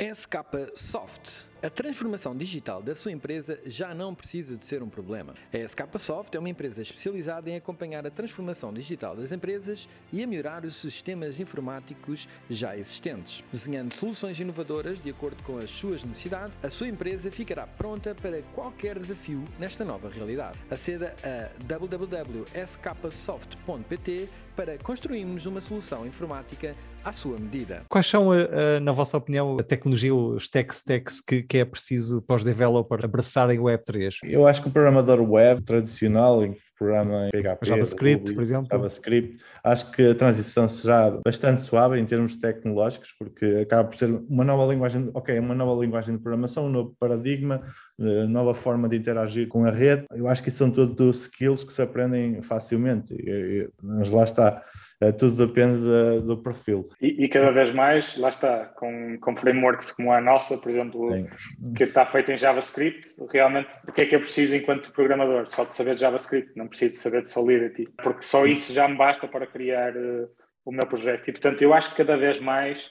SK Soft. A transformação digital da sua empresa já não precisa de ser um problema. A SK Soft é uma empresa especializada em acompanhar a transformação digital das empresas e a melhorar os sistemas informáticos já existentes. Desenhando soluções inovadoras de acordo com as suas necessidades, a sua empresa ficará pronta para qualquer desafio nesta nova realidade. Aceda a www.sksoft.pt para construirmos uma solução informática à sua medida. Quais são, na vossa opinião, a tecnologia, os tech stacks que, que é preciso para os developers abraçarem o Web3? Eu acho que o programador web tradicional, em que programa em PHP, JavaScript, Ruby, por exemplo. JavaScript, acho que a transição será bastante suave em termos tecnológicos, porque acaba por ser uma nova linguagem, ok, uma nova linguagem de programação, um novo paradigma, nova forma de interagir com a rede. Eu acho que isso são tudo skills que se aprendem facilmente, mas lá está é, tudo depende do perfil. E, e, cada vez mais, lá está, com, com frameworks como a nossa, por exemplo, Sim. que está feita em JavaScript, realmente o que é que eu preciso enquanto programador? Só de saber de JavaScript, não preciso saber de Solidity, porque só isso já me basta para criar uh, o meu projeto. E portanto, eu acho que cada vez mais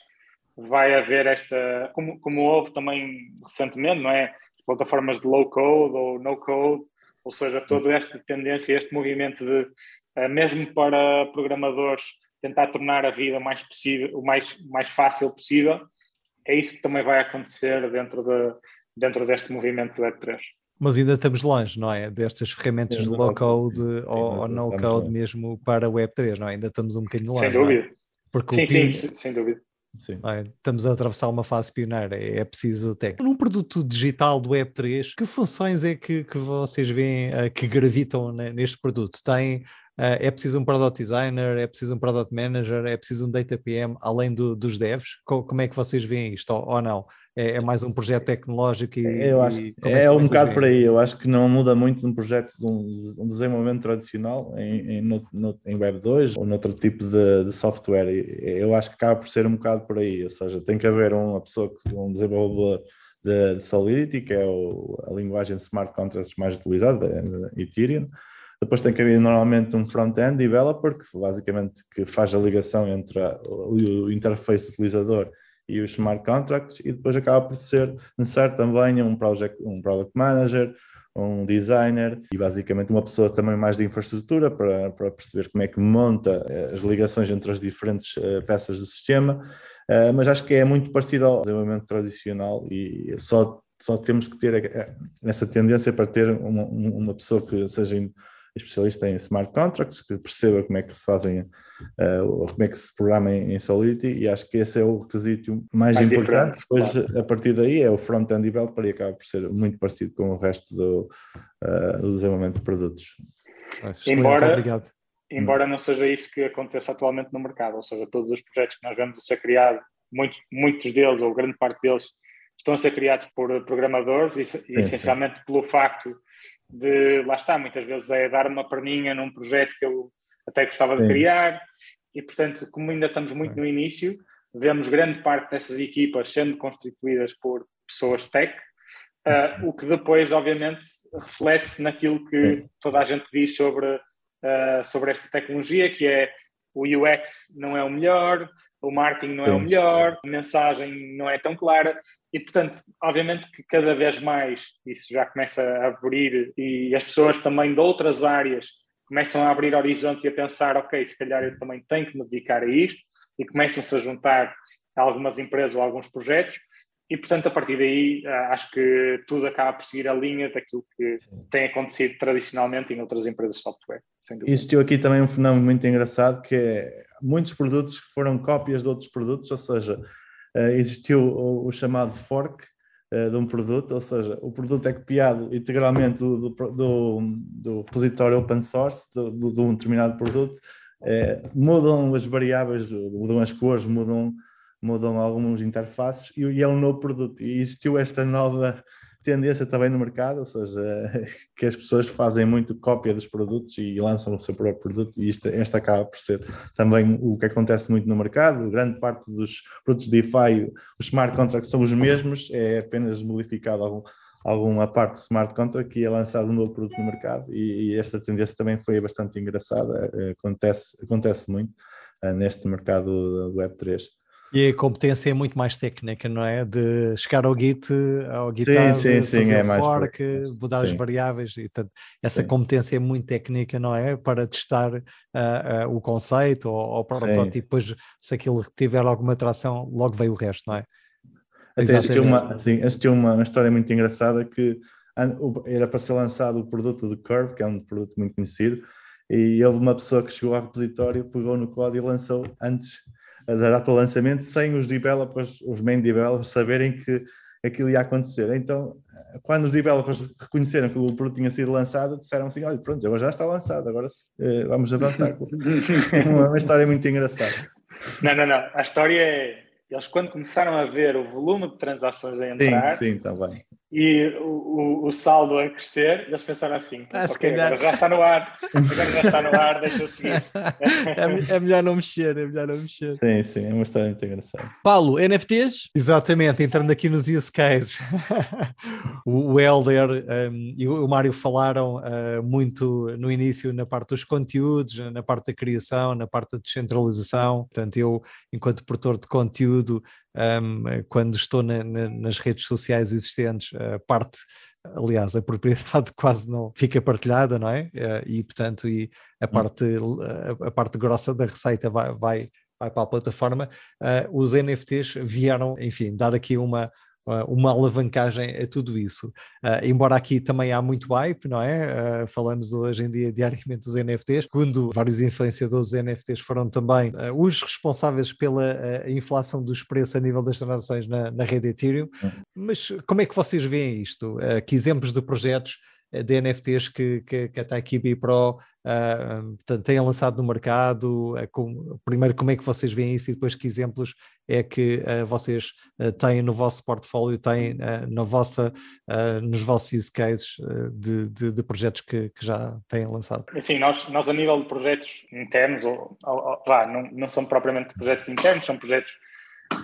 vai haver esta, como, como houve também recentemente, não é? Plataformas de low code ou no code, ou seja, toda esta tendência, este movimento de eh, mesmo para programadores tentar tornar a vida mais possível, o mais, mais fácil possível, é isso que também vai acontecer dentro, de, dentro deste movimento do Web3. Mas ainda estamos longe, não é? Destas ferramentas de low code ou, ou no code mesmo para o Web3, não é? Ainda estamos um bocadinho longe. Sem dúvida. É? Porque sim, sim, sim, sem dúvida. Sim. É? Estamos a atravessar uma fase pioneira, é, é preciso técnico. Num produto digital do Web3, que funções é que, que vocês veem uh, que gravitam neste produto? Tem Uh, é preciso um product designer, é preciso um product manager, é preciso um data PM, além do, dos devs? Co como é que vocês veem isto, ou, ou não? É, é, mais um projeto tecnológico e. Eu acho e é, é um bocado por aí. Eu acho que não muda muito um projeto de um, um desenvolvimento tradicional em, em, no, no, em Web 2 ou noutro tipo de, de, software. Eu acho que acaba por ser um bocado por aí. Ou seja, tem que haver uma pessoa, um desenvolvedor de, de Solidity, que é o, a linguagem de smart contracts mais utilizada, Ethereum depois tem que haver normalmente um front-end developer, que basicamente que faz a ligação entre a, o interface do utilizador e os smart contracts, e depois acaba por ser necessário também um, project, um product manager, um designer e basicamente uma pessoa também mais de infraestrutura para, para perceber como é que monta eh, as ligações entre as diferentes uh, peças do sistema, uh, mas acho que é muito parecido ao desenvolvimento tradicional e só, só temos que ter essa tendência para ter uma, uma pessoa que seja especialista em smart contracts, que perceba como é que se fazem, uh, como é que se programa em, em, Solidity, e acho que esse é o requisito mais, mais importante. Depois, claro. a partir daí, é o front-end developer e acaba por ser muito parecido com o resto do, uh, do desenvolvimento de produtos. Embora, obrigado. embora não seja isso que acontece atualmente no mercado, ou seja, todos os projetos que nós vemos a ser criados, muito, muitos deles, ou grande parte deles, estão a ser criados por programadores, e, sim, essencialmente sim. pelo facto de, lá está, muitas vezes é dar uma perninha num projeto que eu até gostava de Sim. criar, e portanto, como ainda estamos muito no início, vemos grande parte dessas equipas sendo constituídas por pessoas tech, uh, o que depois, obviamente, reflete-se naquilo que toda a gente diz sobre, uh, sobre esta tecnologia, que é o UX não é o melhor, o marketing não é o melhor, a mensagem não é tão clara e, portanto, obviamente que cada vez mais isso já começa a abrir e as pessoas também de outras áreas começam a abrir horizontes e a pensar, ok, se calhar eu também tenho que me dedicar a isto e começam-se a juntar a algumas empresas ou alguns projetos e, portanto, a partir daí acho que tudo acaba por seguir a linha daquilo que tem acontecido tradicionalmente em outras empresas de software. Existiu aqui também um fenómeno muito engraçado que é muitos produtos que foram cópias de outros produtos, ou seja, eh, existiu o, o chamado fork uh, de um produto, ou seja, o produto é copiado integralmente do, do, do, do repositório open source de, um determinado produto, é, mudam as variáveis, mudam as cores, mudam, mudam alguns interfaces e, e é um novo produto. E existiu esta nova tendência também no mercado, ou seja, que as pessoas fazem muito cópia dos produtos e lançam o seu próprio produto, e isto, esta acaba por ser também o que acontece muito no mercado. Grande parte dos produtos de DeFi, os smart contracts são os mesmos, é apenas modificado algum, alguma parte de smart contract e é lançado um novo produto no mercado, e, e esta tendência também foi bastante engraçada, acontece, acontece muito uh, neste mercado do Web3. E a competência é muito mais técnica, não é? De chegar ao Git, ao GitHub, sim, sim, fazer sim, é fork, mudar as variáveis, e portanto, essa competência é muito técnica, não é? Para testar uh, uh, o conceito ou, ou protótipo, depois se aquilo tiver alguma atração, logo veio o resto, não é? Até assisti uma, sim, assisti uma, uma história muito engraçada que era para ser lançado o produto do Curve, que é um produto muito conhecido, e houve uma pessoa que chegou ao repositório, pegou no código e lançou antes da data de lançamento, sem os developers, os main developers, saberem que aquilo ia acontecer. Então, quando os developers reconheceram que o produto tinha sido lançado, disseram assim: olha, pronto, agora já está lançado, agora uh, vamos avançar. é uma, uma história muito engraçada. Não, não, não. A história é. Eles, quando começaram a ver o volume de transações a entrar, sim, sim, tá bem e o, o, o, saldo a crescer, eles pensaram assim: ah, okay, calhar... agora já está no ar, agora já está no ar, deixa eu seguir. é, é, melhor não mexer, é melhor não mexer. Sim, sim, é uma história muito engraçada. Paulo, NFTs? Exatamente, entrando aqui nos use cases. o, o Helder um, e o Mário falaram uh, muito no início na parte dos conteúdos, na parte da criação, na parte da descentralização. Portanto, eu, enquanto produtor de conteúdo, um, quando estou na, na, nas redes sociais existentes, a parte, aliás, a propriedade quase não fica partilhada, não é? Eh, e, portanto, e a hum. parte, a, a parte grossa da receita vai, vai, vai para a plataforma. Uh, os NFTs vieram, enfim, dar aqui uma, uma alavancagem a tudo isso. Uh, embora aqui também há muito hype, não é? Uh, falamos hoje em dia diariamente dos NFTs, quando vários influenciadores dos NFTs foram também uh, os responsáveis pela inflação dos preços a nível das transações na, na rede Ethereum. Uhum. Mas como é que vocês veem isto? que exemplos de projetos de NFTs que, que, que a Taikibi Pro uh, têm lançado no mercado? Uh, com, primeiro, como é que vocês veem isso e depois que exemplos é que uh, vocês têm no vosso portfólio, têm na vossa, nos vossos use cases de, de, de, projetos que, que, já têm lançado? Sim, nós, nós a nível de projetos internos, ou, ou, ou, não, não são propriamente projetos internos, são projetos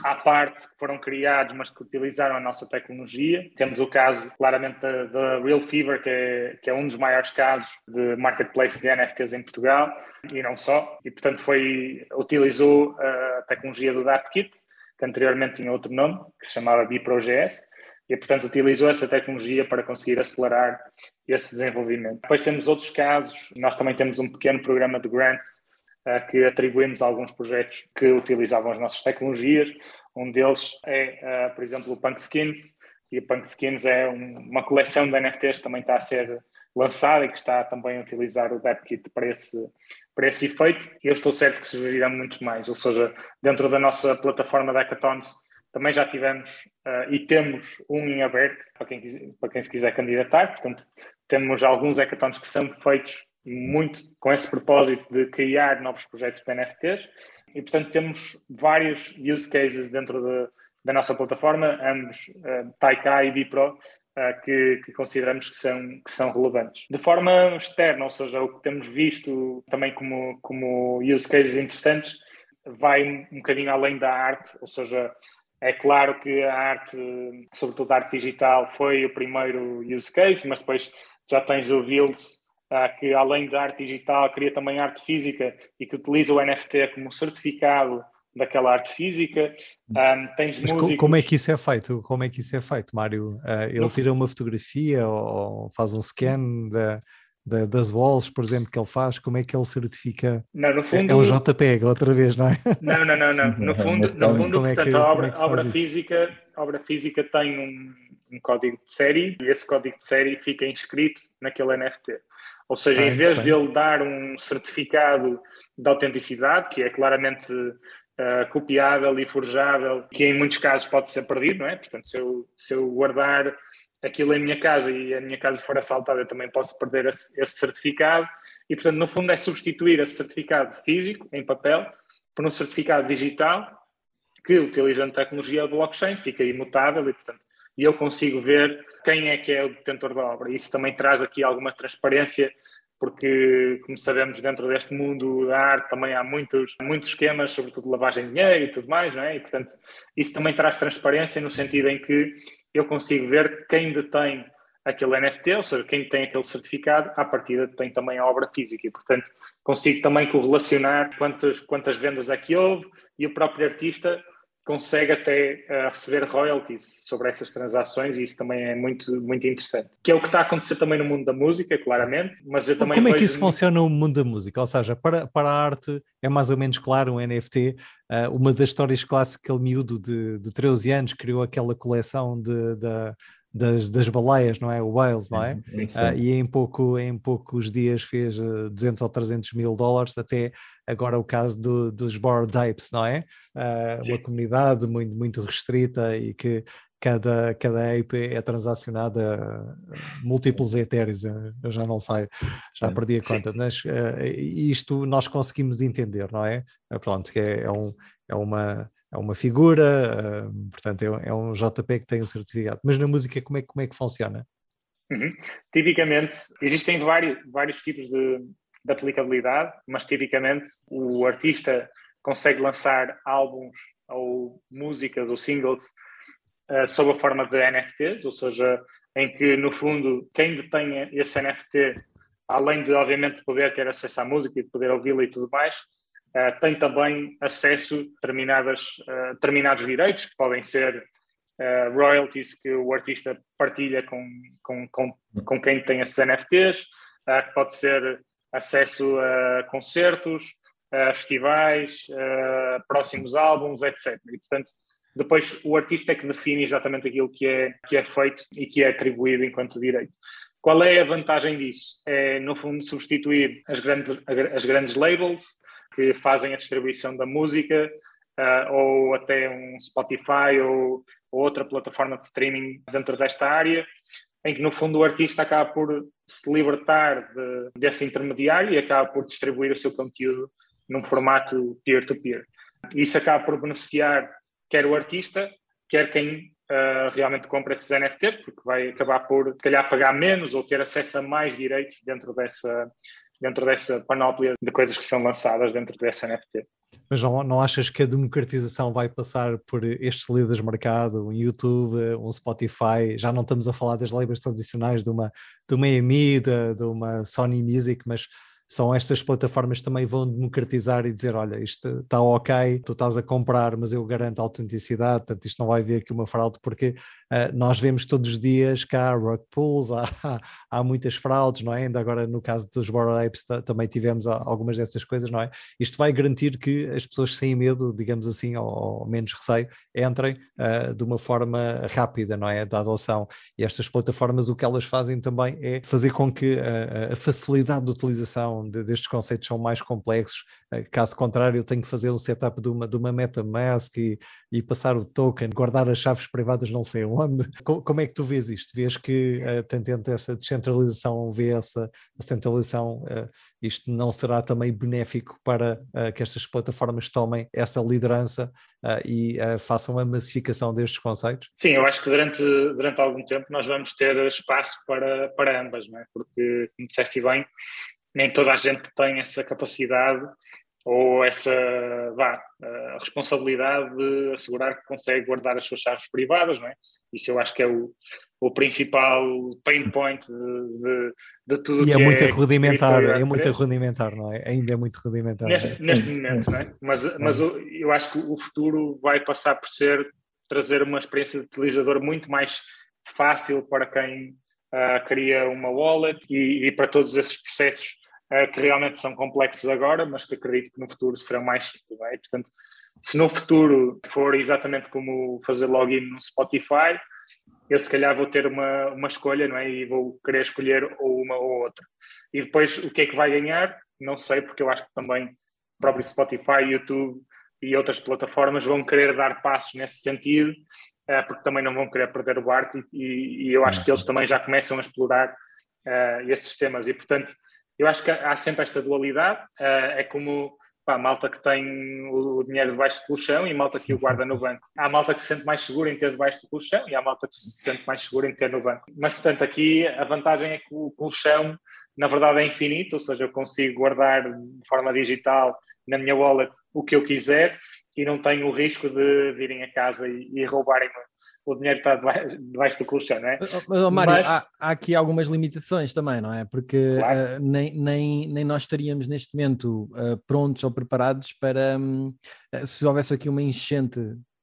à parte que foram criados, mas que utilizaram a nossa tecnologia. Temos o caso, claramente, da, Real Fever, que é, que é um dos maiores casos de marketplace de NFTs em Portugal, e não só. E, portanto, foi, utilizou a tecnologia do DAppKit, que anteriormente tinha outro nome, que se chamava BiProGS, e, portanto, utilizou essa tecnologia para conseguir acelerar esse desenvolvimento. Depois temos outros casos, nós também temos um pequeno programa de grants que atribuímos a alguns projetos que utilizavam as nossas tecnologias. Um deles é, por exemplo, o Punk Skins, e o Punk Skins é uma coleção de NFTs que também está a ser lançada e que está também a utilizar o DevKit para esse, para esse efeito. E eu estou certo que surgirão muitos mais, ou seja, dentro da nossa plataforma de hackathons também já tivemos uh, e temos um em aberto para quem, para quem se quiser candidatar, portanto temos alguns hackathons que são feitos muito com esse propósito de criar novos projetos de NFTs e, portanto, temos vários use cases dentro de, da nossa plataforma, ambos uh, Taikai e Bipro, uh, que, que, consideramos que são, que são relevantes. De forma externa, ou seja, o que temos visto também como, como use cases interessantes, vai um bocadinho além da arte, ou seja, é claro que a arte, sobretudo a arte digital, foi o primeiro use case, mas depois já tens o Reels, que além da arte digital cria também arte física e que utiliza o NFT como certificado daquela arte física. Um, tens Mas músicos... como é que isso é feito? Como é que isso é feito, Mário? Uh, ele tira uma fotografia ou faz um scan da, da, das walls, por exemplo, que ele faz? Como é que ele certifica? Não, no fundo... É um JPEG, outra vez, não é? Não, não, não. não. No fundo, no fundo portanto, é que, a obra, é obra física, a obra física tem um, um código de série e esse código de série fica inscrito naquele NFT. Ou seja, em vez de ele dar um certificado de autenticidade, que é claramente uh, copiável e forjável, que em muitos casos pode ser perdido, não é? Portanto, se eu, se eu guardar aquilo em minha casa e a minha casa for assaltada, eu também posso perder esse, esse certificado. E, portanto, no fundo, é substituir esse certificado físico, em papel, por um certificado digital que, utilizando tecnologia blockchain, fica imutável e, portanto, eu consigo ver quem é que é o detentor da obra. Isso também traz aqui alguma transparência, porque, como sabemos, dentro deste mundo da arte também há muitos, muitos esquemas, sobretudo lavagem de dinheiro e tudo mais, não é? E, portanto, isso também traz transparência no sentido em que eu consigo ver quem detém aquele NFT, ou seja, quem tem aquele certificado, à partida tem também a obra física e, portanto, consigo também correlacionar quantas, quantas vendas é que houve e o próprio artista consegue até uh, receber royalties sobre essas transações e isso também é muito, muito interessante. Que é o que está a acontecer também no mundo da música, claramente, mas eu também Como é que isso funciona no mundo da música? Ou seja, para, para a arte é mais ou menos claro um NFT, uh, uma das histórias clássicas, aquele miúdo de, de 13 anos criou aquela coleção de, de das, das baleias, não é? O Wales, não é? Uh, e em, pouco, em poucos dias fez 200 ou 300 mil dólares, até agora o caso do, dos Bored Apes, não é? Uh, uma comunidade muito, muito restrita e que cada, cada ape é transacionada múltiplos etéreos, eu já não sei, já perdi a conta, Sim. mas uh, isto nós conseguimos entender, não é? Pronto, que é, é, um, é uma é uma figura, uh, portanto é, é, um JP que tem o certificado. Mas na música como é, como é que funciona? Uhum. Tipicamente existem vários, vários tipos de, de aplicabilidade, mas tipicamente o artista consegue lançar álbuns ou músicas ou singles uh, sob a forma de NFTs, ou seja, em que no fundo quem detém esse NFT, além de obviamente poder ter acesso à música e de poder ouvi-la e tudo mais, uh, tem também acesso a determinadas, uh, determinados direitos, que podem ser uh, royalties que o artista partilha com, com, com, com quem tem esses NFTs, que pode ser acesso a concertos, a festivais, a próximos álbuns, etc. E, portanto, depois o artista é que define exatamente aquilo que é, que é feito e que é atribuído enquanto direito. Qual é a vantagem disso? É, no fundo, substituir as grandes, as grandes labels que fazem a distribuição da música, uh, ou até um Spotify ou, ou, outra plataforma de streaming dentro desta área, em que no fundo o artista acaba por se libertar de, desse intermediário e acaba por distribuir o seu conteúdo num formato peer-to-peer. -peer. Isso acaba por beneficiar quer o artista, quer quem uh, realmente compra esses NFTs, porque vai acabar por, se calhar, pagar menos ou ter acesso a mais direitos dentro dessa, dentro dessa panóplia de coisas que são lançadas dentro dessa NFT. Mas não, não achas que a democratização vai passar por estes líderes de mercado, um YouTube, um Spotify? Já não estamos a falar das labels tradicionais de uma, de uma EMI, de, de uma Sony Music, mas são estas plataformas que também vão democratizar e dizer, olha, isto está ok, tu estás a comprar, mas eu garanto a autenticidade, portanto isto não vai vir aqui uma fraude, porque uh, nós vemos todos os dias cá rug pulls, há, há, há, muitas fraudes, não é? Ainda agora no caso dos Borrow Apes também tivemos algumas dessas coisas, não é? Isto vai garantir que as pessoas sem medo, digamos assim, ou, ou menos receio, entrem uh, de uma forma rápida, não é? Da adoção. E estas plataformas o que elas fazem também é fazer com que uh, a facilidade de utilização de, destes conceitos são mais complexos. Eh, caso contrário, eu tenho que fazer um setup de uma, de uma MetaMask e, e passar o token, guardar as chaves privadas não sei onde. Como, é que tu vês isto? Vês que, uh, tendo essa descentralização, vê essa centralização, uh, isto não será também benéfico para uh, que estas plataformas tomem esta liderança e façam a massificação destes conceitos? Sim, eu acho que durante, durante algum tempo nós vamos ter espaço para, para ambas, não é? porque, como disseste bem, nem toda a gente tem essa capacidade ou essa vá, responsabilidade de assegurar que consegue guardar as suas chaves privadas, não é? Isso eu acho que é o, o principal pain point de, de, de tudo e é é muito é rudimentar, é muito rudimentar, não é? Ainda é muito rudimentar. Neste, neste momento, não é? Mas, mas eu acho que o futuro vai passar por ser trazer uma experiência de utilizador muito mais fácil para quem uh, cria uma wallet e, e para todos esses processos que realmente são complexos agora, mas que acredito que no futuro serão mais simples. É? Portanto, se no futuro for exatamente como fazer login no Spotify, eu se calhar vou ter uma, uma escolha, não é? E vou querer escolher ou uma ou outra. E depois o que é que vai ganhar? Não sei, porque eu acho que também o próprio Spotify, YouTube e outras plataformas vão querer dar passos nesse sentido, uh, porque também não vão querer perder o barco e, e eu acho que eles também já começam a explorar uh, esses temas. E portanto, eu acho que há sempre esta dualidade. Uh, é como pá, malta que tem o dinheiro debaixo do colchão e malta que o guarda no banco. Há malta que se sente mais segura em ter debaixo do colchão e há malta que se sente mais segura em ter no banco. Mas, portanto, aqui a vantagem é que o colchão, na verdade, é infinito, ou seja, eu consigo guardar de forma digital na minha wallet o que eu quiser e não tenho o risco de virem a casa e, e roubarem o dinheiro está debaixo, do colchão, não é? Mas, oh, Mário, Mas... há, há, aqui algumas limitações também, não é? Porque claro. uh, nem, nem, nem nós estaríamos neste momento uh, prontos ou preparados para um, se houvesse aqui uma enchente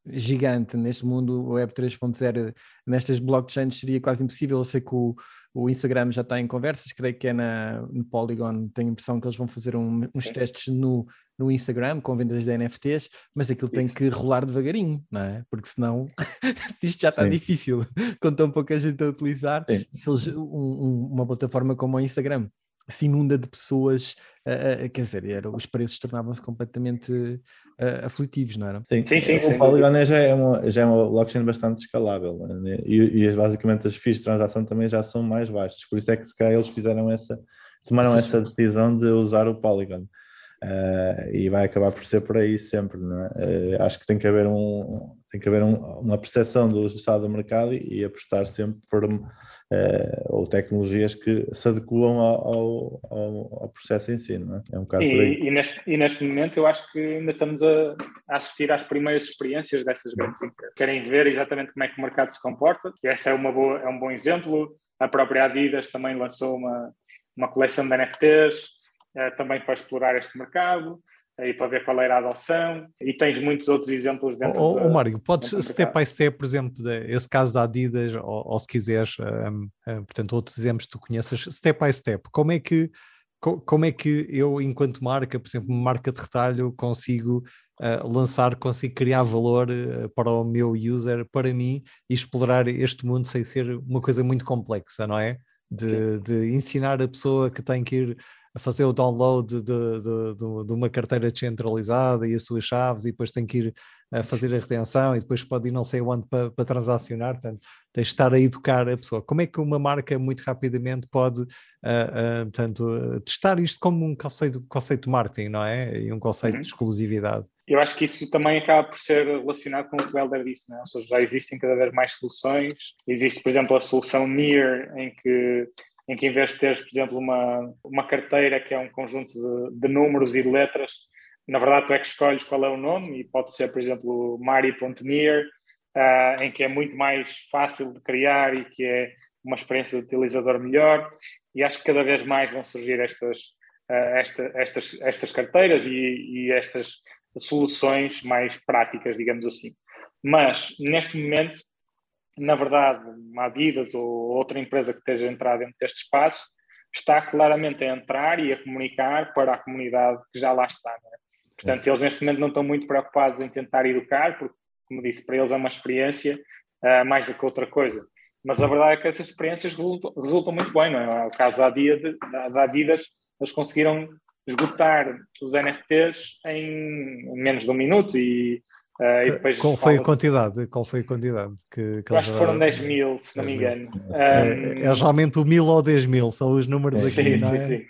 gigante neste mundo Web 3.0, nestas blockchains seria quase impossível. Eu sei que o, o Instagram já está em conversas, creio que é na, no Polygon, tenho a impressão que eles vão fazer um, uns Sim. testes no, no Instagram com vendas de NFTs, mas aquilo Isso. tem que rolar devagarinho, não é? Porque senão isto já está Sim. difícil, com tão pouca gente a utilizar, Sim. se eles, um, um, uma plataforma como o Instagram se inunda de pessoas, uh, uh, quer dizer, era, os preços tornavam-se completamente uh, aflitivos, não eram? Sim, sim, sim. O Polygon já é, uma, já é uma blockchain bastante escalável né? e, e basicamente as FIIs de transação também já são mais baixas, por isso é que se calhar eles fizeram essa, tomaram essa decisão de usar o Polygon. Uh, e vai acabar por ser por aí sempre, é? uh, acho que tem que haver, um, tem que haver um, uma percepção do estado do mercado e, e apostar sempre por uh, ou tecnologias que se adequam ao, ao, ao, processo em si, não é? é um bocado e, e, neste, e neste momento eu acho que ainda estamos a, a, assistir às primeiras experiências dessas grandes empresas. Querem ver exatamente como é que o mercado se comporta, e essa é, uma boa, é um bom exemplo. A própria Adidas também lançou uma, uma coleção de NFTs, também para explorar este mercado eh, e para ver qual era a adoção, e tens muitos outros exemplos dentro oh, da, oh, Mário, podes step by step, por exemplo, esse caso da Adidas, ou, ou se quiseres, um, um, portanto, outros exemplos que tu conheças, step by step, como é que como é que eu, enquanto marca, por exemplo, marca de retalho, consigo uh, lançar, consigo criar valor uh, para o meu user, para mim, e explorar este mundo sem ser uma coisa muito complexa, não é? De, de ensinar a pessoa que tem que ir a fazer o download de, de, de, de, uma carteira descentralizada e as suas chaves, e depois tem que ir a fazer a retenção, e depois pode ir não sei onde para, para transacionar. Portanto, tens de estar a educar a pessoa. Como é que uma marca muito rapidamente pode uh, uh, portanto, testar isto como um conceito, conceito de marketing, não é? E um conceito uhum. de exclusividade. Eu acho que isso também acaba por ser relacionado com o que o Helder disse, não é? ou seja, já existem cada vez mais soluções. Existe, por exemplo, a solução NEAR, em que em que em vez de teres, por exemplo, uma, uma carteira que é um conjunto de, de números e de letras, na verdade tu é que escolhes qual é o nome e pode ser, por exemplo, Mari.near, uh, em que é muito mais fácil de criar e que é uma experiência de utilizador melhor e acho que cada vez mais vão surgir estas, uh, esta, estas, estas carteiras e, e estas soluções mais práticas, digamos assim. Mas, neste momento, na verdade, uma Adidas ou outra empresa que esteja a entrar dentro deste espaço está claramente a entrar e a comunicar para a comunidade que já lá está. É? Portanto, eles neste momento não estão muito preocupados em tentar educar, porque, como disse, para eles é uma experiência uh, mais do que outra coisa. Mas a verdade é que essas experiências resultam, resultam muito bem, não é? O caso da Adidas, da Adidas, eles conseguiram esgotar os NFTs em menos de um minuto e Uh, qual foi a quantidade? Qual foi a quantidade que, que acho que foram 10 mil, se não me engano. É, é, geralmente o mil ou 10 mil, são os números aqui, sim, não é? Sim, sim.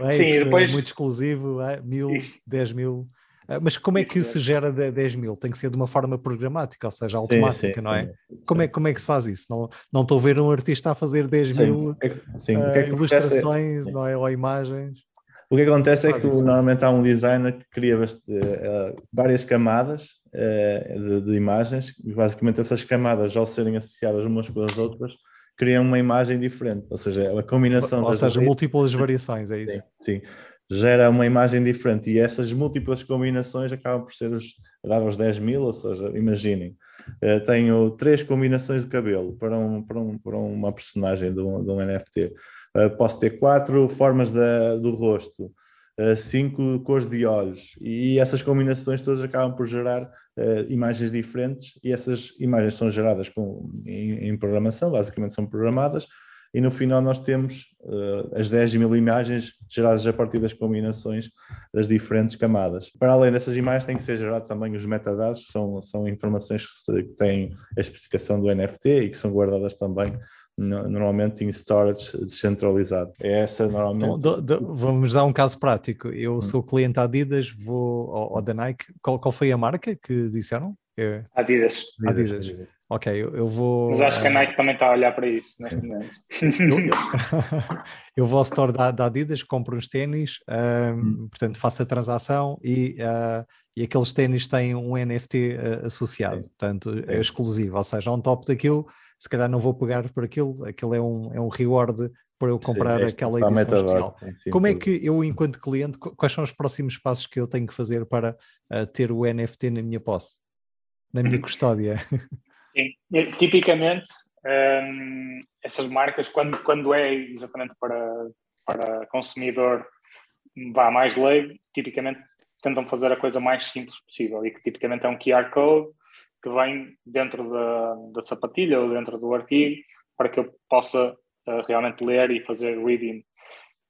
É, sim depois... muito exclusivo, é, mil, Isso. 10 mil. Ah, mas como é que isso se gera 10 mil? Tem que ser de uma forma programática, ou seja, automática, sim, não é? Como é? Como é que se faz isso? Não, não estou a ver um artista a fazer 10 mil uh, ilustrações, não é? Ou imagens. O que acontece é que normalmente há um designer que cria uh, várias camadas uh, de, de, imagens, e basicamente essas camadas, ao serem associadas umas com as outras, criam uma imagem diferente, ou seja, a combinação. Ou seja, múltiplas variações, é isso? Sim, sim, gera uma imagem diferente e essas múltiplas combinações acabam por ser os, dar os 10 mil, ou seja, imaginem. Uh, tenho três combinações de cabelo para, um, para, um, para uma personagem de um, de um NFT posso ter quatro formas da, do rosto, uh, cinco cores de olhos, e essas combinações todas acabam por gerar uh, imagens diferentes, e essas imagens são geradas com, em, em, programação, basicamente são programadas, e no final nós temos as 10 mil imagens geradas a partir das combinações das diferentes camadas. Para além dessas imagens, tem que ser gerado também os metadados, que são, são informações que, que têm a especificação do NFT e que são guardadas também normalmente em storage descentralizado. É essa normalmente. Então, do, do, vamos dar um caso prático. Eu hum. sou cliente Adidas, vou ao, ao da Nike. Qual, qual, foi a marca que disseram? É... Adidas. Adidas. Adidas. Ok, eu, eu, vou. Mas acho que a Nike também está a olhar para isso neste momento. eu vou ao store da, da Adidas, compro uns ténis, um, hum. portanto faço a transação e, uh, e aqueles ténis têm um NFT uh, associado, portanto é exclusivo, ou seja, on top daquilo se calhar não vou pagar por aquilo, aquilo é um, é um reward para eu comprar sim, é aquela edição especial. Sim, Como é que eu, enquanto cliente, quais são os próximos passos que eu tenho que fazer para uh, ter o NFT na minha posse? na minha custódia. Sim, tipicamente um, essas marcas, quando, quando é exatamente para, para consumidor vá mais leigo, tipicamente tentam fazer a coisa mais simples possível e que tipicamente é um QR Code que vem dentro da, da sapatilha ou dentro do artigo para que eu possa uh, realmente ler e fazer reading.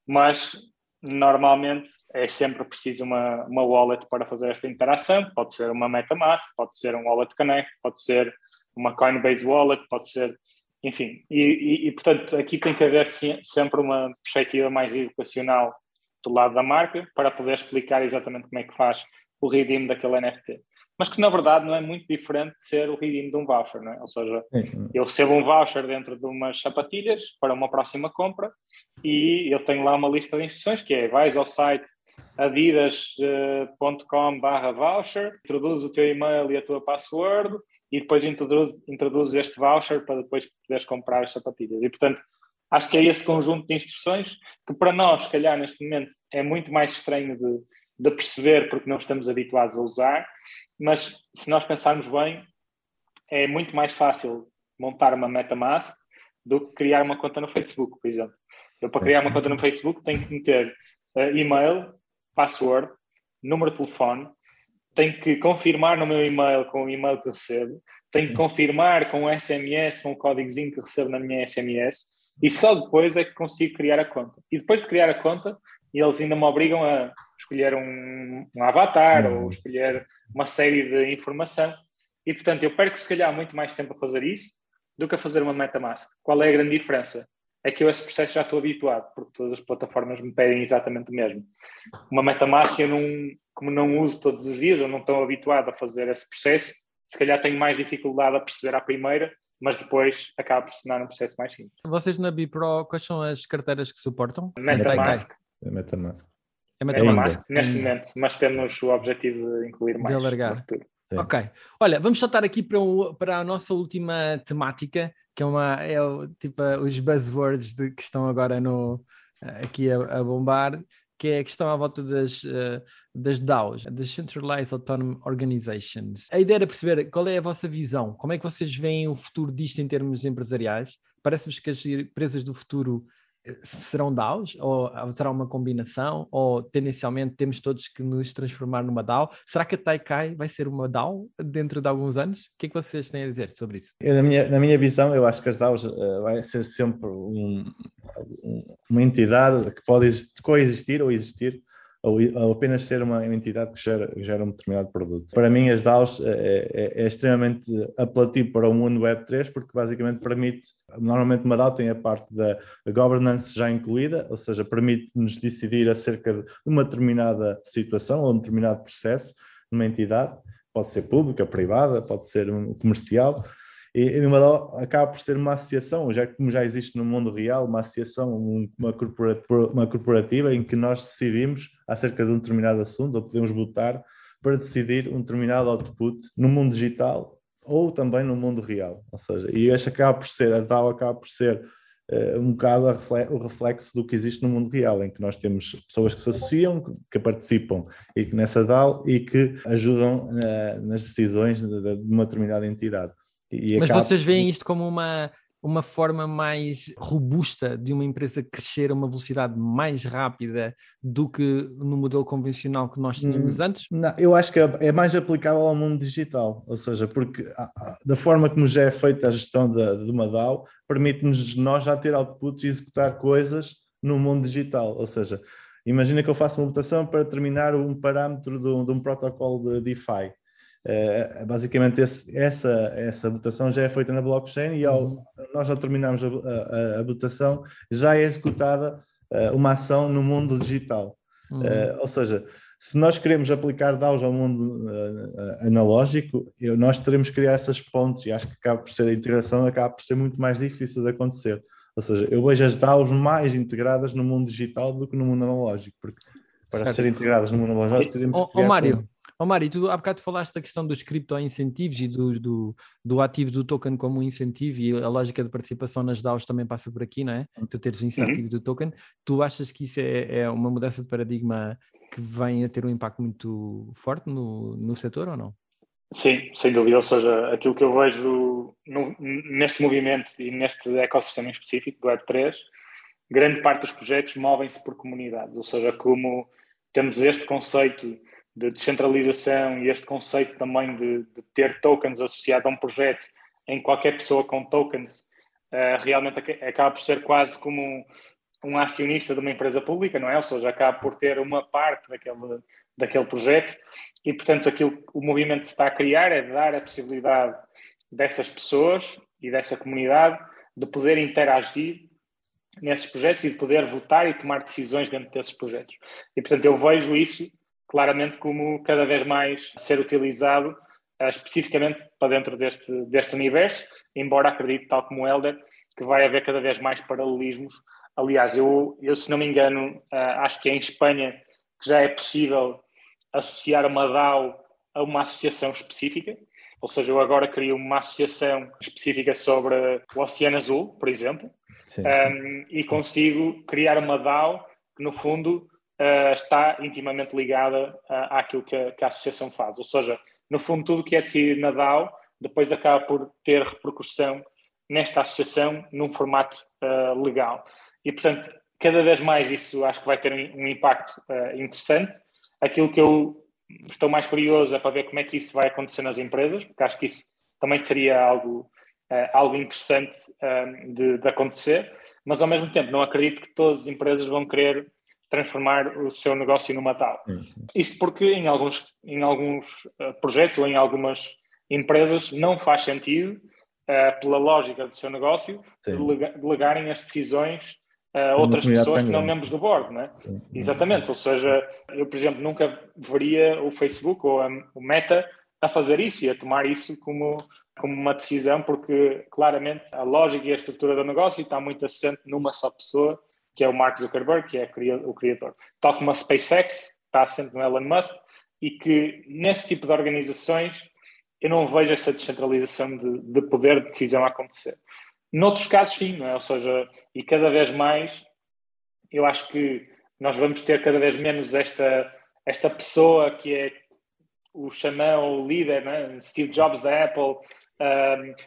Mas normalmente é sempre preciso uma, uma wallet para fazer esta interação. Pode ser uma MetaMask, pode ser um Wallet Connect, pode ser uma Coinbase Wallet, pode ser, enfim. E, e, e portanto, aqui tem que haver sempre uma perspectiva mais educacional do lado da marca para poder explicar exatamente como é que faz o redeem daquele NFT. Mas que na verdade não é muito diferente de ser o redeem de um voucher, não é? Ou seja, eu recebo um voucher dentro de umas sapatilhas para uma próxima compra e eu tenho lá uma lista de instruções que é vais ao site adidas.com barra voucher, introduz o teu e-mail e a tua password e depois introduz, introduz este voucher para depois poderes comprar as sapatilhas. E portanto, acho que é esse conjunto de instruções que para nós, se calhar neste momento, é muito mais estranho de, de perceber porque não estamos habituados a usar, mas se nós pensarmos bem, é muito mais fácil montar uma MetaMask do que criar uma conta no Facebook, por exemplo. Eu, para criar uma conta no Facebook, tenho que meter uh, e-mail, password, número de telefone, tenho que confirmar no meu e-mail com o e-mail que recebo, tenho que confirmar com o SMS, com o códigozinho que recebo na minha SMS, e só depois é que consigo criar a conta. E depois de criar a conta, eles ainda me obrigam a escolher um, um avatar ou escolher uma série de informação. E, portanto, eu perco se calhar muito mais tempo a fazer isso do que a fazer uma MetaMask. Qual é a grande diferença? É que eu esse processo já estou habituado, porque todas as plataformas me pedem exatamente o mesmo. Uma MetaMask eu não, como não uso todos os dias, eu não estou habituado a fazer esse processo, se calhar tenho mais dificuldade a perceber à primeira, mas depois acaba por se tornar um processo mais simples. Vocês na Bipro, quais são as carteiras que suportam? MetaMask. É MetaMask. É MetaMask é neste momento, mas temos o objetivo de incluir mais. De alargar. Ok. Olha, vamos saltar aqui para, um, para a nossa última temática, que é uma é o, tipo os buzzwords de, que estão agora no, aqui a, a, bombar, que é a questão à volta das, uh, das DAOs, Decentralized Autonomous Organizations. A ideia era perceber qual é a vossa visão, como é que vocês veem o futuro disto em termos empresariais? Parece-vos que as empresas do futuro serão DAOs? Ou será uma combinação? Ou tendencialmente temos todos que nos transformar numa DAO? Será que a Taikai vai ser uma DAO dentro de alguns anos? O que é que vocês têm a dizer sobre isso? Eu, na, minha, na minha visão, eu acho que as DAOs uh, vai ser sempre um, um, uma entidade que pode coexistir ou existir ou, apenas ser uma entidade que gera, gera um determinado produto. Para mim, as DAOs é, é, é extremamente apelativo para o mundo Web3, porque basicamente permite, normalmente uma DAO tem a parte da governance já incluída, ou seja, permite-nos decidir acerca de uma determinada situação ou um determinado processo numa entidade, pode ser pública, privada, pode ser comercial, e, uma acaba por ser uma associação, já como já existe no mundo real, uma associação, uma corporativa, uma corporativa em que nós decidimos acerca de um determinado assunto, ou podemos votar para decidir um determinado output no mundo digital ou também no mundo real. Ou seja, e este acaba por ser, a DAO acaba por ser uh, um bocado o reflexo do que existe no mundo real, em que nós temos pessoas que se associam, que participam e que nessa DAO e que ajudam uh, nas decisões de, de uma determinada entidade. E Mas acaba... vocês veem isto como uma, uma forma mais robusta de uma empresa crescer a uma velocidade mais rápida do que no modelo convencional que nós tínhamos hum, antes? Não, eu acho que é, é mais aplicável ao mundo digital, ou seja, porque da forma como já é feita a gestão de, de uma DAO, permite-nos nós já ter outputs e executar coisas no mundo digital, ou seja, imagina que eu faço uma votação para determinar um parâmetro de um, de um protocolo de DeFi Uh, basicamente, esse, essa, essa votação já é feita na blockchain e ao uhum. nós já terminarmos a, a, a, votação, já é executada uh, uma ação no mundo digital. Uhum. Uh, ou seja, se nós queremos aplicar DAOs ao mundo analógico, eu, nós teremos que criar essas pontes e acho que acaba por ser a integração acaba por ser muito mais difícil de acontecer. Ou seja, eu vejo as DAOs mais integradas no mundo digital do que no mundo analógico, porque para certo. serem integradas no mundo analógico teríamos que. Ô, Mário, Oh, Mário, tu há bocado falaste da questão dos cripto-incentivos e do, do, do, ativo do token como um incentivo e a lógica de participação nas DAOs também passa por aqui, não é? Tu teres o incentivo uhum. do token. Tu achas que isso é, é, uma mudança de paradigma que vem a ter um impacto muito forte no, no setor ou não? Sim, sem dúvida. Ou seja, aquilo que eu vejo no, neste movimento e neste ecossistema específico do Web3, grande parte dos projetos movem-se por comunidades. Ou seja, como temos este conceito de descentralização e este conceito também de, de ter tokens associado a um projeto em qualquer pessoa com tokens uh, realmente acaba por ser quase como um, um, acionista de uma empresa pública, não é? Ou seja, acaba por ter uma parte daquele, daquele projeto e, portanto, aquilo o movimento se está a criar é dar a possibilidade dessas pessoas e dessa comunidade de poder interagir nesses projetos e de poder votar e tomar decisões dentro desses projetos. E, portanto, eu vejo isso claramente como cada vez mais ser utilizado uh, especificamente para dentro deste, deste universo, embora acredite, tal como o Helder, que vai haver cada vez mais paralelismos. Aliás, eu, eu se não me engano, uh, acho que é em Espanha que já é possível associar uma DAO a uma associação específica, ou seja, eu agora crio uma associação específica sobre o Oceano Azul, por exemplo, um, e consigo criar uma DAO que, no fundo, uh, está intimamente ligada uh, àquilo que a, que a, associação faz. Ou seja, no fundo, tudo que é decidido na DAO depois acaba por ter repercussão nesta associação num formato uh, legal. E, portanto, cada vez mais isso acho que vai ter um, um impacto interessante. Aquilo que eu estou mais curioso é para ver como é que isso vai acontecer nas empresas, porque acho que isso também seria algo, algo interessante de, de acontecer, mas ao mesmo tempo não acredito que todas as empresas vão querer transformar o seu negócio numa tal. Uhum. Isto porque em alguns, em alguns uh, projetos ou em algumas empresas não faz sentido, uh, pela lógica do seu negócio, delegarem as decisões a uh, outras pessoas que não membros do board, né? Sim. Exatamente, ou seja, eu, por exemplo, nunca veria o Facebook ou a, o Meta a fazer isso e a tomar isso como, como uma decisão, porque claramente a lógica e a estrutura do negócio está muito assente numa só pessoa que é o Mark Zuckerberg, que é o criador. Tal como a SpaceX, está sempre no Elon Musk, e que nesse tipo de organizações eu não vejo essa descentralização de, de poder de decisão acontecer. Noutros casos, sim, não é? ou seja, e cada vez mais eu acho que nós vamos ter cada vez menos esta, esta pessoa que é o xamã, o líder, né? Steve Jobs da Apple,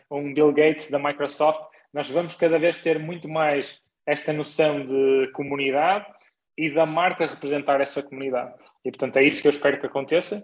um Bill Gates da Microsoft, nós vamos cada vez ter muito mais esta noção de comunidade e da marca representar essa comunidade. E, portanto, é isso que eu espero que aconteça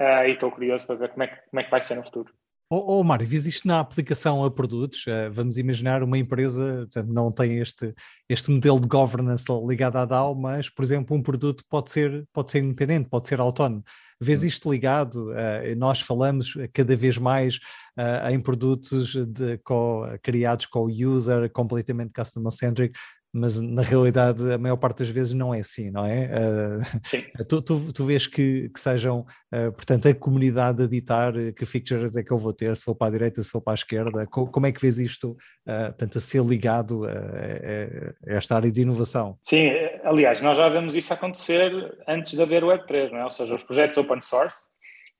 uh, e estou curioso para ver como é, que, como é que vai ser no futuro. Oh, oh Mário, vês isto na aplicação a produtos? Uh, vamos imaginar uma empresa, portanto, não tem este, este modelo de governance ligado à DAO, mas, por exemplo, um produto pode ser, pode ser independente, pode ser autónomo. Vês hum. isto ligado? Uh, nós falamos cada vez mais uh, em produtos de, com, criados com o user, completamente customer-centric, mas na realidade a maior parte das vezes não é assim, não é? Uh, tu, tu, tu, vês que, que sejam, uh, portanto, a comunidade a ditar que features é que eu vou ter, se for para a direita, se for para a esquerda, como, como é que vês isto, uh, portanto, a ser ligado a, a, a, esta área de inovação? Sim, aliás, nós já vemos isso acontecer antes de haver o Web3, não é? Ou seja, os projetos open source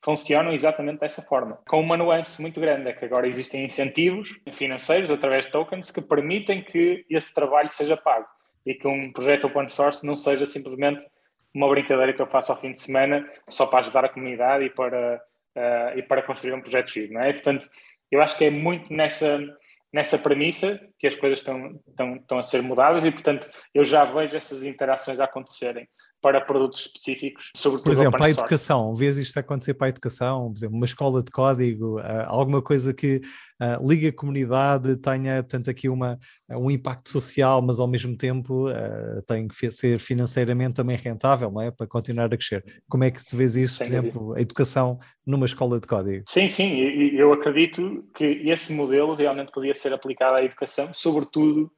funcionam exatamente dessa forma, com uma nuance muito grande, é que agora existem incentivos financeiros através de tokens que permitem que esse trabalho seja pago e que um projeto open source não seja simplesmente uma brincadeira que eu faço ao fim de semana só para ajudar a comunidade e para, uh, e para construir um projeto giro, não é? Portanto, eu acho que é muito nessa, nessa premissa que as coisas estão, estão, estão a ser mudadas e, portanto, eu já vejo essas interações acontecerem para produtos específicos, sobretudo Por exemplo, para a educação, vês isto acontecer para a educação, por exemplo, uma escola de código, uh, alguma coisa que uh, ligue a comunidade, tenha, portanto, aqui uma, um impacto social, mas ao mesmo tempo uh, tem que ser financeiramente também rentável, não é? Para continuar a crescer. Como é que tu vês isso, Sem por exemplo, a educação numa escola de código? Sim, sim, eu acredito que esse modelo realmente podia ser aplicado à educação, sobretudo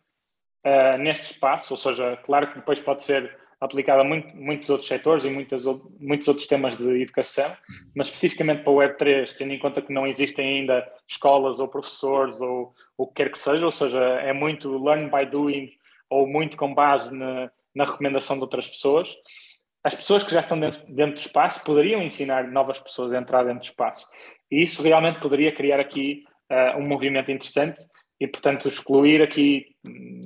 neste espaço, ou seja, claro que depois pode ser aplicada a muito, muitos outros setores e muitas, muitos outros temas de educação, mas especificamente para o Web3, tendo em conta que não existem ainda escolas ou professores ou o que quer que seja, ou seja, é muito learn by doing ou muito com base na, na recomendação de outras pessoas. As pessoas que já estão dentro, dentro do espaço poderiam ensinar novas pessoas a entrar dentro do espaço. E isso realmente poderia criar aqui uh, um movimento interessante e, portanto, excluir aqui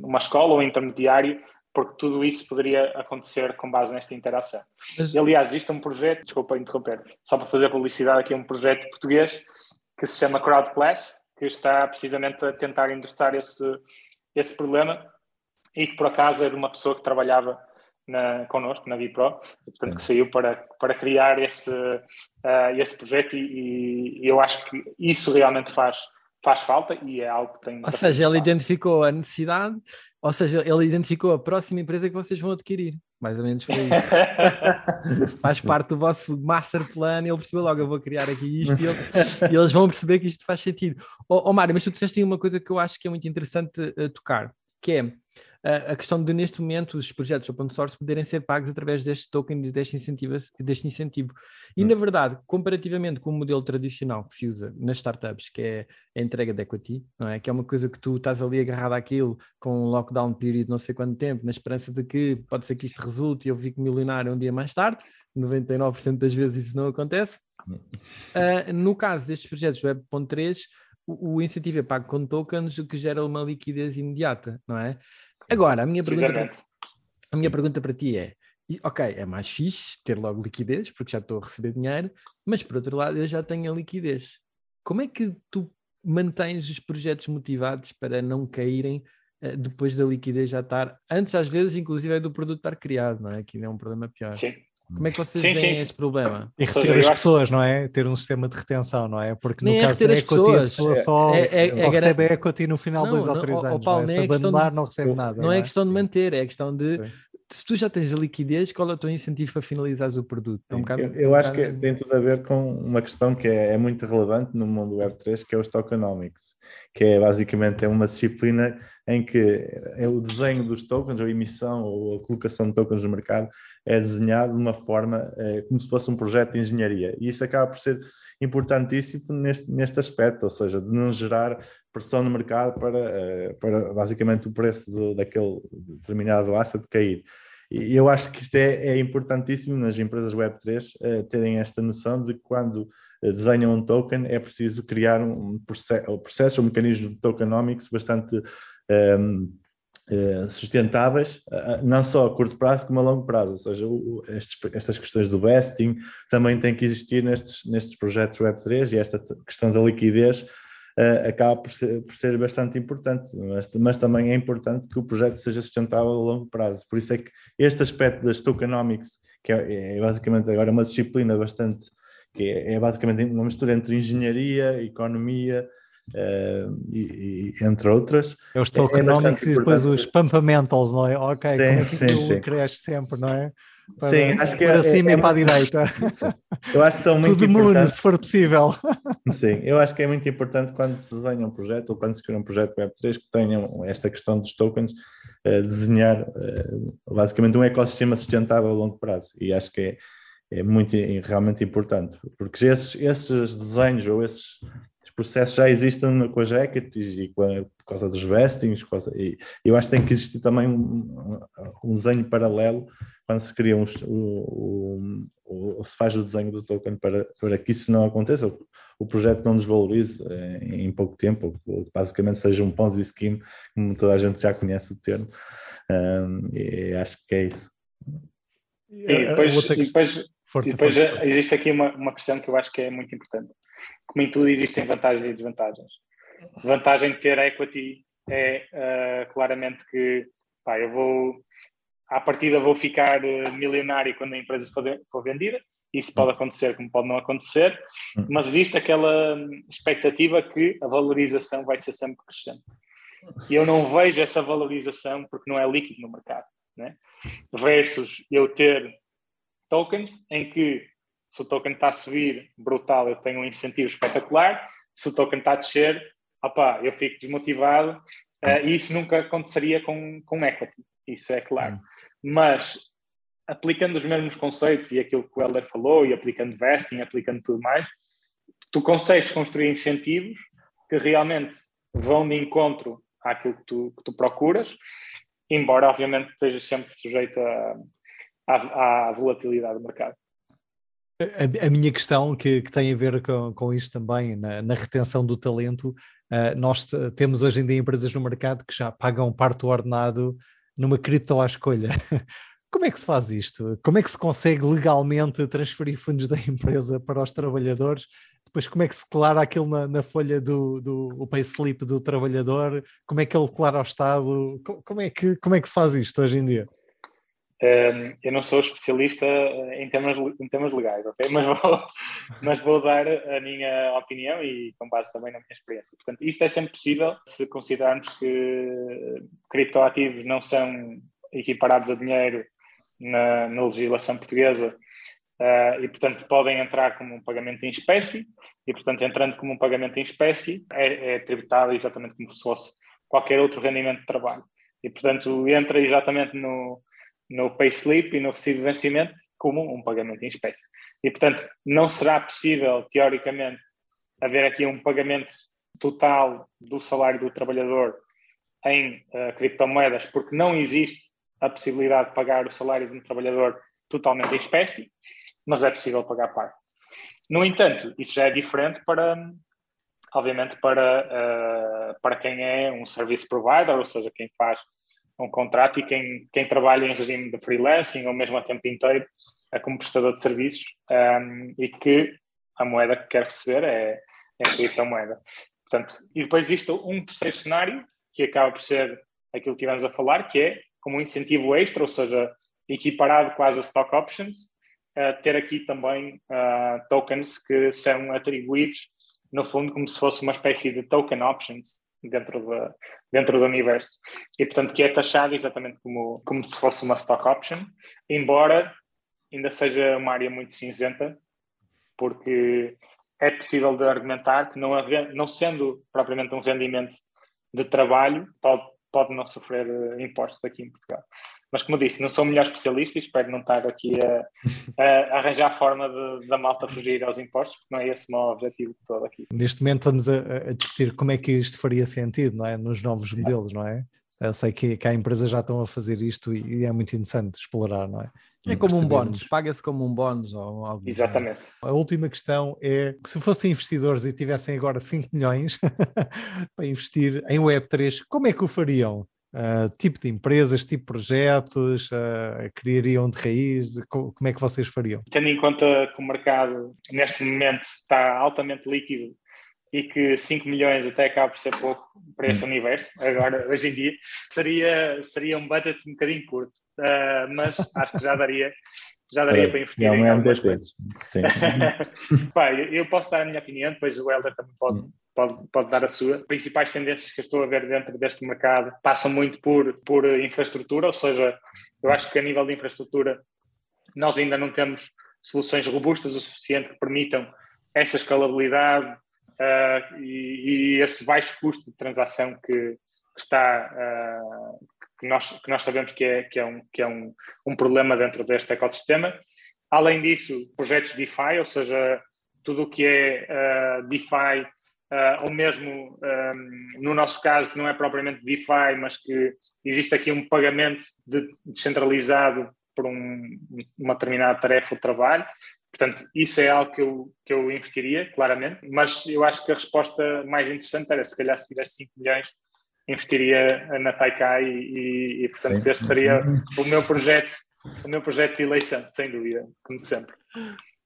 uma escola ou um intermediário porque tudo isso poderia acontecer com base nesta interação. Mas... Aliás, existe um projeto, desculpa interromper, só para fazer publicidade aqui, um projeto português que se chama Crowd Class, que está precisamente a tentar endereçar esse, esse problema e que por acaso é de uma pessoa que trabalhava na, connosco, na Vipro, portanto que saiu para, para criar esse, uh, esse projeto e, e, eu acho que isso realmente faz, faz falta e é algo que tem... Ou seja, ele identificou a necessidade, ou seja, ele identificou a próxima empresa que vocês vão adquirir. Mais ou menos foi isso. faz parte do vosso master plan. Ele percebeu logo: eu vou criar aqui isto e eles, e eles vão perceber que isto faz sentido. Ó oh, oh, Mário, mas tu disseste uma coisa que eu acho que é muito interessante uh, tocar, que é a questão de, neste momento, os projetos open source poderem ser pagos através deste token, deste incentivo. Deste incentivo. E, hum. na verdade, comparativamente com o modelo tradicional que se usa nas startups, que é a entrega de equity, não é? que é uma coisa que tu estás ali agarrado àquilo com um lockdown period não sei quanto tempo, na esperança de que pode ser que isto resulte e eu fique milionário um dia mais tarde, 99% das vezes isso não acontece. Uh, no caso destes projetos Web.3, o, o incentivo é pago com tokens, o que gera uma liquidez imediata, não é? Agora, a minha pergunta, para, a minha pergunta para ti é: ok, é mais fixe ter logo liquidez, porque já estou a receber dinheiro, mas por outro lado eu já tenho a liquidez. Como é que tu mantens os projetos motivados para não caírem uh, depois da liquidez já estar, antes às vezes, inclusive, é do produto estar criado, não é? Que é um problema pior. Sim. Como é que vocês sim, veem sim. este problema? E reter as pessoas, não é? Ter um sistema de retenção, não é? Porque no Nem é caso é da equity, pessoas. a pessoa só, é, é, só é recebe a equity no final de dois ou três anos. Paulo, não é? Se abandonar, de, não recebe nada. Não, é, questão de manter, é questão de se tu já tens a liquidez, qual é o teu incentivo para finalizares o produto? É um bocado, eu, eu um acho que tem tudo a ver com uma questão que é, é, muito relevante no mundo Web3, que é os tokenomics, que é basicamente é uma disciplina em que é o desenho dos tokens, ou a emissão ou a colocação de tokens no mercado é desenhado de uma forma é, como se fosse um projeto de engenharia. E isto acaba por ser importantíssimo neste, neste aspecto, ou seja, de não gerar pressão no mercado para, eh, para basicamente o preço do, daquele determinado asset cair. E eu acho que isto é, é importantíssimo nas empresas Web3 uh, terem esta noção de que quando uh, desenham um token é preciso criar um, processo, um processo, um mecanismo de tokenomics bastante um, ehm, sustentáveis, não só a curto prazo como a longo prazo, ou seja, estes, estas questões do vesting também têm que existir nestes, nestes projetos Web3 e esta questão da liquidez uh, acaba por ser, por ser, bastante importante, mas, mas, também é importante que o projeto seja sustentável a longo prazo. Por isso é que este aspecto das tokenomics, que é, é basicamente agora uma disciplina bastante, que é, é basicamente uma mistura entre engenharia, economia, Uh, e, e, entre outras. É os é tokenomics é e depois os pumpamentals, não é? Ok, sim, como é que sim, cresce sempre, não é? Para, Sim, acho que para é, cima é, e para a direita. Eu acho que são muito Tudo mundo, se for possível. Sim, eu acho que é muito importante quando se desenha um projeto ou quando se cria um projeto Web3 que tenham esta questão dos tokens, uh, desenhar uh, basicamente um ecossistema sustentável a longo prazo. E acho que é, é muito realmente importante, porque esses, esses desenhos ou esses processos já existem com as equities e com a, por causa dos vestings, causa, e eu acho que tem que existir também um, um desenho paralelo quando se cria um, o, o, o, se faz o desenho do token para, para que isso não aconteça, o, o projeto não desvalorize em, em pouco tempo, ou basicamente seja um Ponzi scheme, como toda a gente já conhece o termo, um, e acho que é isso. E depois, e depois, força, e depois força, força. existe aqui uma, uma questão que eu acho que é muito importante. Como em tudo, existem vantagens e desvantagens. Vantagem de ter equity é uh, claramente que pá, eu vou à partida vou ficar uh, milionário quando a empresa for, vendida. Isso pode acontecer, como pode não acontecer, mas existe aquela expectativa que a valorização vai ser sempre crescente. E eu não vejo essa valorização porque não é líquido no mercado. Né? Versus eu ter tokens em que se o token está a subir brutal, eu tenho um incentivo espetacular, se o token está a descer, opa, eu fico desmotivado. Uh, e isso nunca aconteceria com, com equity, isso é claro. Hum. Mas aplicando os mesmos conceitos e aquilo que o Helder falou, e aplicando vesting, aplicando tudo mais, tu consegues construir incentivos que realmente vão de encontro àquilo que tu, que tu procuras, embora obviamente esteja sempre sujeito à volatilidade do mercado. A, a, minha questão, que, que, tem a ver com, com isto também, na, na retenção do talento, uh, nós temos hoje em dia empresas no mercado que já pagam parte do ordenado numa cripto à escolha. Como é que se faz isto? Como é que se consegue legalmente transferir fundos da empresa para os trabalhadores? Depois, como é que se declara aquilo na, na folha do, do o payslip do trabalhador? Como é que ele declara ao Estado? Como é, que, como é que se faz isto hoje em dia? Um, eu não sou especialista em temas, em temas legais, ok? Mas vou, mas vou dar a minha opinião e com base também na minha experiência. Portanto, isto é sempre possível se considerarmos que criptoativos não são equiparados a dinheiro na, na legislação portuguesa uh, e, portanto, podem entrar como um pagamento em espécie e, portanto, entrando como um pagamento em espécie, é, é tributado exatamente como se fosse qualquer outro rendimento de trabalho. E, portanto, entra exatamente no no payslip e no recibo de vencimento como um pagamento em espécie. E, portanto, não será possível, teoricamente, haver aqui um pagamento total do salário do trabalhador em uh, criptomoedas, porque não existe a possibilidade de pagar o salário de um trabalhador totalmente em espécie, mas é possível pagar parte. No entanto, isso já é diferente para, obviamente, para, uh, para quem é um service provider, ou seja, quem faz um contrato e quem, quem trabalha em regime de freelancing ou mesmo a tempo inteiro é como prestador de serviços um, e que a moeda que quer receber é, é a criptomoeda. Portanto, e depois existe um terceiro cenário que acaba por ser aquilo que estivemos a falar, que é como um incentivo extra, ou seja, equiparado quase a stock options, ter aqui também uh, tokens que são atribuídos, no fundo, como se fosse uma espécie de token options dentro, de, dentro do universo. E, portanto, que é taxado exatamente como, como se fosse uma stock option, embora ainda seja uma área muito cinzenta, porque é possível de argumentar que não, haver, não sendo propriamente um rendimento de trabalho, pode, pode não sofrer eh, impostos aqui em Portugal. Mas, como disse, não sou o melhor especialista e espero não estar aqui a, a arranjar a forma de, da malta fugir aos impostos, porque não é esse o meu objetivo de todo aqui. Neste momento estamos a, a, discutir como é que isto faria sentido, não é? Nos novos modelos, não é? Eu sei que, que há empresas já estão a fazer isto e, e é muito interessante explorar, não é? É como um bónus, paga-se como um bónus ou algo assim. Exatamente. A última questão é que se fossem investidores e tivessem agora 5 milhões para investir em Web3, como é que o fariam? Uh, tipo de empresas, tipo de projetos, uh, criariam de raiz? Como é que vocês fariam? Tendo em conta que o mercado neste momento está altamente líquido e que 5 milhões até acaba por ser pouco para este hum. universo, agora, hoje em dia, seria, seria um budget um bocadinho curto, uh, mas acho que já daria, já daria é, para investir é em algumas coisas. Sim. Pá, eu posso dar a minha opinião, depois o Helder também pode, hum pode, pode dar a sua. As principais tendências que eu estou a ver dentro deste mercado passam muito por, por infraestrutura, ou seja, eu acho que a nível de infraestrutura nós ainda não temos soluções robustas o suficiente que permitam essa escalabilidade uh, e, e, esse baixo custo de transação que, que está uh, que, nós, que nós sabemos que é, que é, um, que é um, um problema dentro deste ecossistema. Além disso, projetos DeFi, ou seja, tudo o que é uh, DeFi uh, ou mesmo um, no nosso caso, que não é propriamente DeFi, mas que existe aqui um pagamento de, descentralizado por um, uma determinada tarefa ou trabalho. Portanto, isso é algo que eu, que eu investiria, claramente, mas eu acho que a resposta mais interessante era se calhar se tivesse 5 milhões, investiria na Taikai e, e, e portanto, esse seria o meu projeto, o meu projeto de eleição, sem dúvida, como sempre.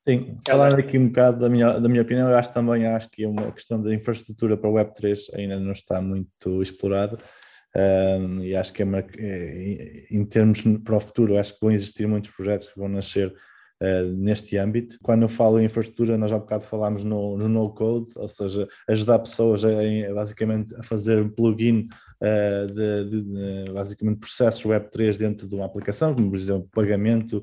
Sim, falando aqui um bocado da minha, da minha opinião, eu acho também acho que é uma questão da infraestrutura para o Web3 ainda não está muito explorada. Um, e acho que é, uma, é, em termos para o futuro, acho que vão existir muitos projetos que vão nascer uh, neste âmbito. Quando eu falo em infraestrutura, nós há bocado falámos no, no no code, ou seja, ajudar pessoas a, a basicamente a fazer um plugin uh, de, de, de, basicamente processos Web3 dentro de uma aplicação, como por exemplo pagamento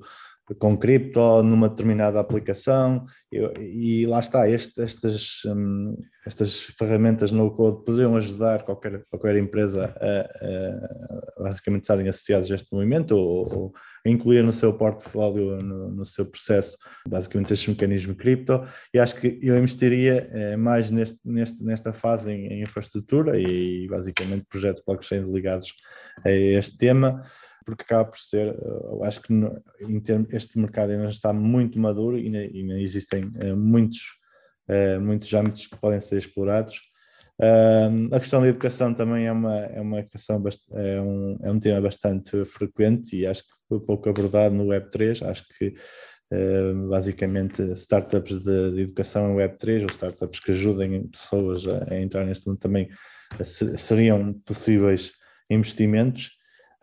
com cripto numa determinada aplicação. E, e lá está, este, estas, um, estas ferramentas no code poderiam ajudar qualquer, qualquer empresa a, a basicamente estarem associados a este movimento ou, ou a incluir no seu portfólio, no, no, seu processo, basicamente este mecanismo cripto. E acho que eu investiria é, mais neste, neste, nesta fase em, em infraestrutura e basicamente projetos blockchain ligados a este tema porque acaba por ser, eh, eu acho que este mercado ainda está muito maduro e ainda, existem eh, muitos, eh, muitos âmbitos que podem ser explorados. A questão da educação também é uma, é uma questão, é um, é um tema bastante frequente e acho que pouco abordado no Web3. Acho que basicamente startups de, de, educação em Web3 ou startups que ajudem pessoas a, a entrar neste mundo também seriam possíveis investimentos.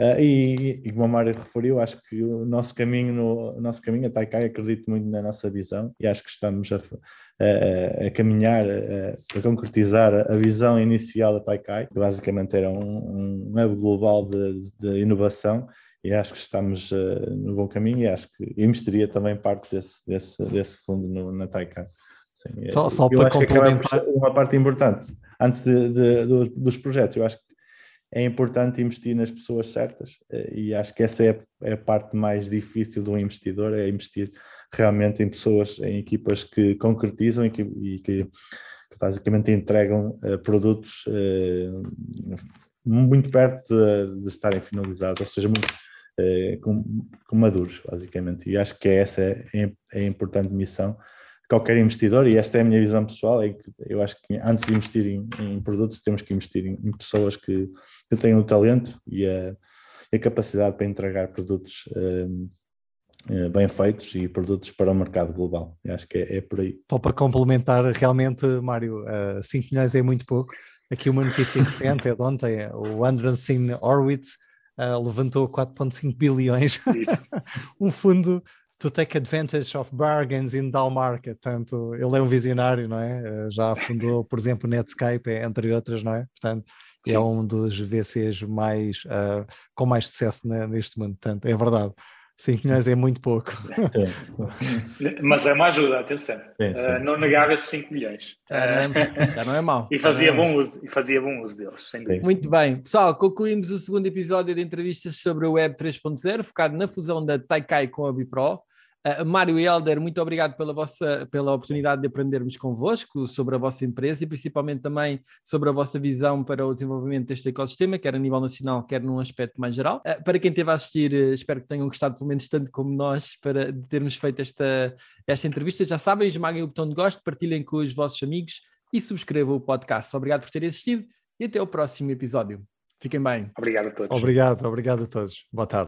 Uh, e, e, como a Mário referiu, acho que o nosso caminho, no, o nosso caminho, a Taikai, acredito muito na nossa visão e acho que estamos a, a, a caminhar a, a, concretizar a visão inicial da Taikai, que basicamente era um, um web global de, de, inovação e acho que estamos uh, no bom caminho e acho que investiria também parte desse, desse, desse fundo no, na Taikai. Sim, só, só para complementar. Uma parte importante, antes de, de, dos, dos projetos, eu acho que é importante investir nas pessoas certas eh, e acho que essa é, é a parte mais difícil de um investidor, é investir realmente em pessoas, em equipas que concretizam e que, e que, que basicamente entregam uh, produtos uh, muito perto de, de, estarem finalizados, ou seja, muito uh, com, com, maduros, basicamente. E acho que essa é, é, é a importante missão qualquer investidor, e esta é a minha visão pessoal, é que eu acho que antes de investir em, em produtos, temos que investir em, em pessoas que, que, tenham o talento e a, a capacidade para entregar produtos uh, uh, bem feitos e produtos para o mercado global. Eu acho que é, é, por aí. Só para complementar, realmente, Mário, uh, eh, 5 milhões é muito pouco. Aqui uma notícia recente é de ontem, o Andreessen Horowitz uh, levantou 4,5 bilhões, um fundo to take advantage of bargains in down market. Portanto, ele é um visionário, não é? Eh, já fundou, por exemplo, Netscape, entre outras, não é? Portanto, é Sim. é um dos VCs mais, uh, com mais sucesso neste mundo. Portanto, é verdade. 5 milhões é muito pouco. Mas é uma ajuda, atenção. Sim. Uh, não negava esses 5 milhões. Uh, já não é mau. e, fazia bom uso, e fazia bom uso deles. Muito bem. Pessoal, concluímos o segundo episódio de entrevistas sobre o Web 3.0, focado na fusão da Taikai com a Bipro. Uh, Mário e Helder, muito obrigado pela, vossa, pela oportunidade de aprendermos convosco sobre a vossa empresa e principalmente também sobre a vossa visão para o desenvolvimento deste ecossistema, quer a nível nacional, quer num aspecto mais geral. Uh, para quem esteve a assistir, uh, espero que tenham gostado pelo menos tanto como nós para termos feito esta, esta entrevista. Já sabem, esmaguem o botão de gosto, partilhem com os vossos amigos e subscrevam o podcast. Obrigado por terem assistido e até o próximo episódio. Fiquem bem. Obrigado a todos. Obrigado, obrigado a todos. Boa tarde.